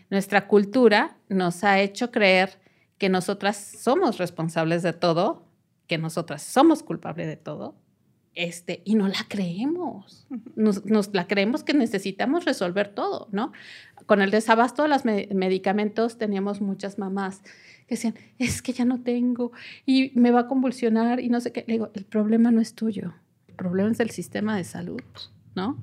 Nuestra cultura nos ha hecho creer que nosotras somos responsables de todo, que nosotras somos culpables de todo, este, y no la creemos. Nos, la creemos que necesitamos resolver todo, ¿no? Con el desabasto de los medicamentos teníamos muchas mamás que decían, es que ya no tengo y me va a convulsionar y no sé qué. Le digo, el problema no es tuyo, el problema es del sistema de salud, ¿no?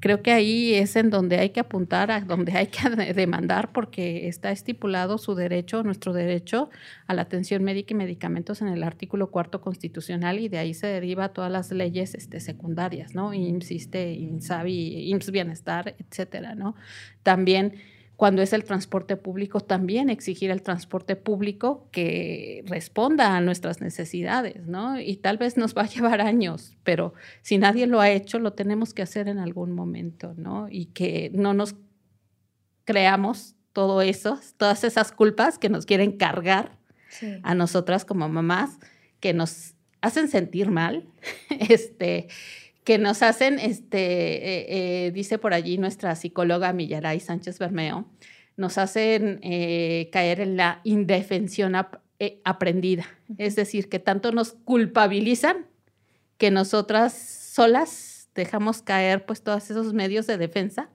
Creo que ahí es en donde hay que apuntar, a donde hay que <laughs> demandar, porque está estipulado su derecho, nuestro derecho a la atención médica y medicamentos en el artículo cuarto constitucional y de ahí se deriva todas las leyes este, secundarias, ¿no? IMSS, INSABI, IMSS Bienestar, etcétera, ¿no? También cuando es el transporte público, también exigir el transporte público que responda a nuestras necesidades, ¿no? Y tal vez nos va a <laughs> llevar años, pero si nadie lo ha hecho, lo tenemos que hacer en algún momento, ¿no? Y que no nos creamos todo eso, todas esas culpas que nos quieren cargar a nosotras como mamás, que nos hacen sentir mal, <laughs> este, que nos hacen, este, eh, eh, dice por allí nuestra psicóloga Millaray Sánchez Bermeo, nos hacen eh, caer en la indefensión aprendida. Es decir, que tanto nos culpabilizan que nosotras solas dejamos caer pues todos esos medios de defensa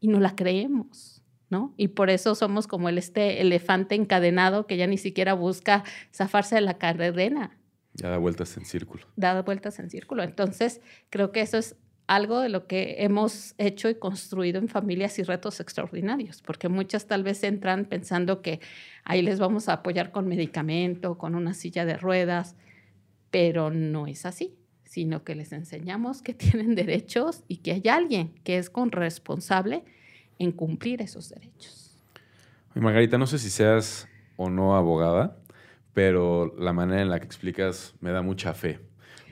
y no la creemos. ¿No? Y por eso somos como el, este elefante encadenado que ya ni siquiera busca zafarse de la cadena, ya da vueltas en círculo. Da vueltas en círculo. Entonces, creo que eso es algo de lo que hemos hecho y construido en familias y retos extraordinarios, porque muchas tal vez entran pensando que ahí les vamos a apoyar con medicamento, con una silla de ruedas, pero no es así, sino que les enseñamos que <laughs> tienen derechos y que hay alguien que es con responsable en cumplir esos derechos. Margarita, no sé si seas o no abogada, pero la manera en la que explicas me da mucha fe.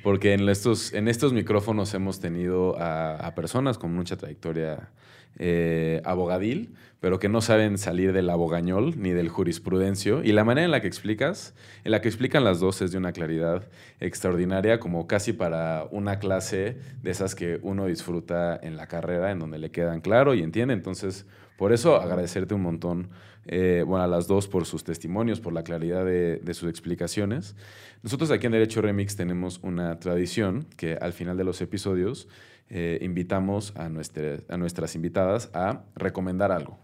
Porque en estos, en estos micrófonos hemos tenido a, personas con mucha trayectoria eh, abogadil, pero que no saben salir del abogañol ni del jurisprudencio. Y la manera en la que explicas, en la que explican las dos es de una claridad extraordinaria, como casi para una clase de esas que uno disfruta en la carrera, en donde le quedan claro y entiende. Entonces, Por eso, agradecerte un montón, eh, bueno, a las dos por sus testimonios, por la claridad de, sus explicaciones. Nosotros aquí en Derecho Remix tenemos una tradición que al final de los episodios eh, invitamos a, nuestra- a nuestras invitadas a recomendar algo,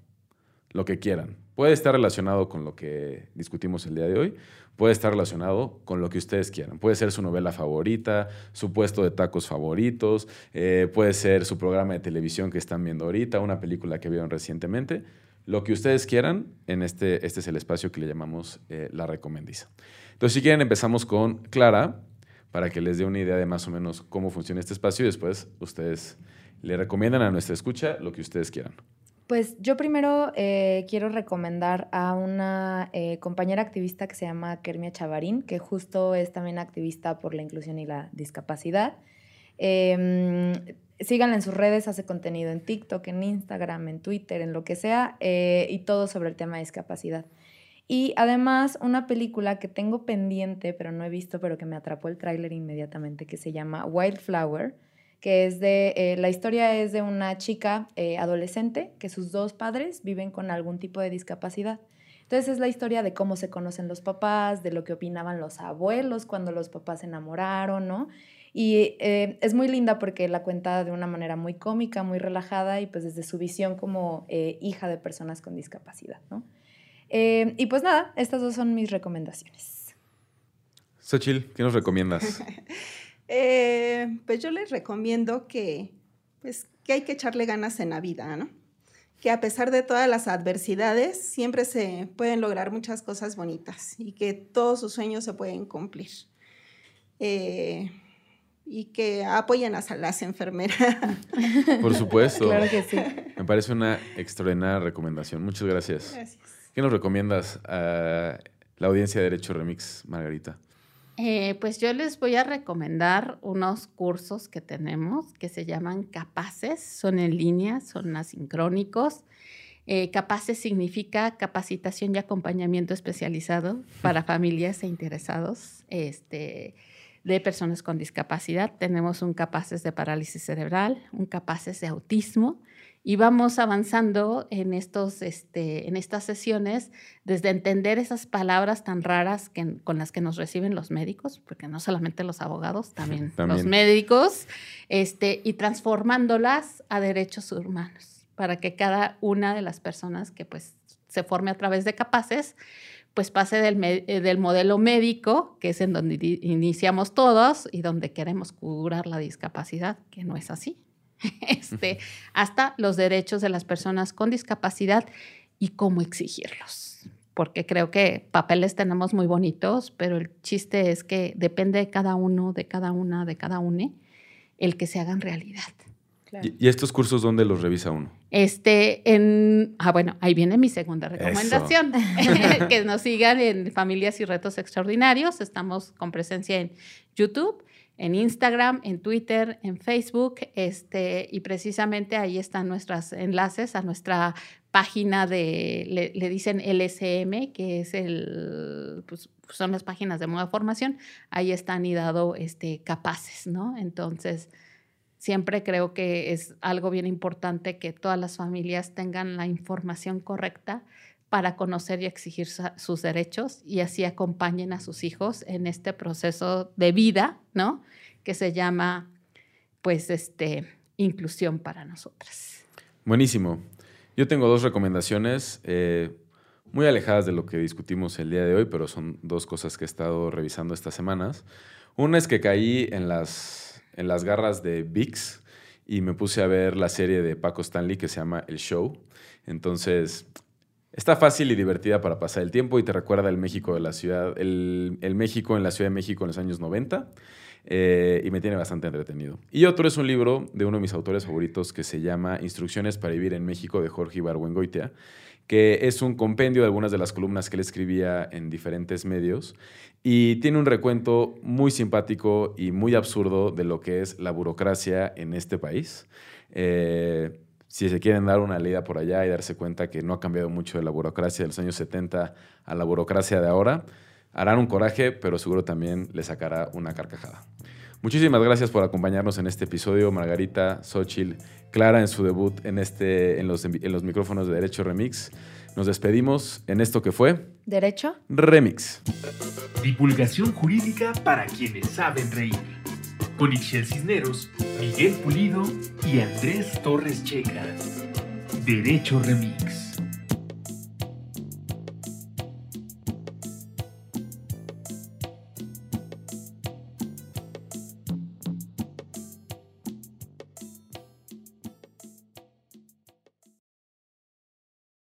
lo que quieran. Puede estar relacionado con lo que discutimos el día de hoy, puede estar relacionado con lo que ustedes quieran. Puede ser su novela favorita, su puesto de tacos favoritos, eh, puede ser su programa de televisión que están viendo ahorita, una película que vieron recientemente. Lo que ustedes quieran, en este, este es el espacio que le llamamos eh, la recomendiza. Entonces, si quieren, empezamos con Clara, para que les dé una idea de más o menos cómo funciona este espacio y después ustedes le recomiendan a nuestra escucha lo que ustedes quieran. Pues yo primero eh, quiero recomendar a una eh, compañera activista que se llama Kermia Chavarín, que justo es también activista por la inclusión y la discapacidad. Eh, síganla en sus redes, hace contenido en TikTok, en Instagram, en Twitter, en lo que sea, eh, y todo sobre el tema de discapacidad. Y además una película que tengo pendiente, pero no he visto, pero que me atrapó el tráiler inmediatamente, que se llama Wildflower, que es de, eh, la historia es de una chica eh, adolescente que sus dos padres viven con algún tipo de discapacidad. Entonces es la historia de cómo se conocen los papás, de lo que opinaban los abuelos cuando los papás se enamoraron, ¿no? Y eh, es muy linda porque la cuenta de una manera muy cómica, muy relajada y pues desde su visión como eh, hija de personas con discapacidad, ¿no? Eh, y pues nada, estas dos son mis recomendaciones. Xochil, ¿qué nos recomiendas? <laughs> Eh, pues yo les recomiendo que, pues, que hay que echarle ganas en la vida, ¿no? Que a pesar de todas las adversidades, siempre se pueden lograr muchas cosas bonitas y que todos sus sueños se pueden cumplir. Eh, y que apoyen a las enfermeras. <laughs> Por supuesto. Claro que sí. Me parece una extraordinaria recomendación. Muchas gracias. Gracias. ¿Qué nos recomiendas a la audiencia de Derecho Remix, Margarita? Eh, pues yo les voy a recomendar unos cursos que tenemos que se llaman Capaces, son en línea, son asincrónicos. Eh, Capaces significa capacitación y acompañamiento especializado para <laughs> familias e interesados este, de personas con discapacidad. Tenemos un Capaces de parálisis cerebral, un Capaces de autismo y vamos avanzando en, estos, este, en estas sesiones desde entender esas palabras tan raras que, con las que nos reciben los médicos, porque no solamente los abogados, también, <laughs> También. los médicos, este, y transformándolas a derechos humanos, para que cada una de las personas que pues, se forme a través de capaces, pues pase del, eh, del modelo médico, que es en donde iniciamos todos y donde queremos curar la discapacidad, que no es así, <laughs> este, hasta los derechos de las personas con discapacidad y cómo exigirlos. Porque creo que papeles tenemos muy bonitos, pero el chiste es que depende de cada uno, de cada una, de cada une, el que se hagan realidad. Claro. ¿Y, estos cursos dónde los revisa uno? Este, en, ah, bueno, ahí viene mi segunda recomendación, <laughs> que nos sigan en Familias y Retos Extraordinarios. Estamos con presencia en YouTube, en Instagram, en Twitter, en Facebook, este, y precisamente ahí están nuestros enlaces a nuestra página de, le, le dicen LSM, que es el, pues, son las páginas de nueva formación, ahí están y dado este, capaces, ¿no? Entonces, siempre creo que es algo bien importante que todas las familias tengan la información correcta para conocer y exigir sus derechos y así acompañen a sus hijos en este proceso de vida, ¿no? Que se llama, pues, este, inclusión para nosotras. Buenísimo. Yo tengo dos recomendaciones eh, muy alejadas de lo que discutimos el día de hoy, pero son dos cosas que he estado revisando estas semanas. Una es que caí en las, en las garras de VIX y me puse a ver la serie de Paco Stanley que se llama El Show. Entonces, está fácil y divertida para pasar el tiempo y te recuerda el México de la ciudad, el, el México en la Ciudad de México en los años 90 eh, y me tiene bastante entretenido. Y otro es un libro de uno de mis autores favoritos que se llama Instrucciones para vivir en México de Jorge Ibargüengoitia, que es un compendio de algunas de las columnas que él escribía en diferentes medios y tiene un recuento muy simpático y muy absurdo de lo que es la burocracia en este país. Eh, si se quieren dar una leída por allá y darse cuenta que no ha cambiado mucho de la burocracia de los años 70 a la burocracia de ahora, harán un coraje, pero seguro también le sacará una carcajada. Muchísimas gracias por acompañarnos en este episodio, Margarita, Xochil, Clara en su debut en, este, en, los, en los micrófonos de Derecho Remix. Nos despedimos en esto que fue ¿Derecho? Remix. Divulgación jurídica para quienes saben reír. Con Ixel Cisneros, Miguel Pulido y Andrés Torres Checa. Derecho Remix.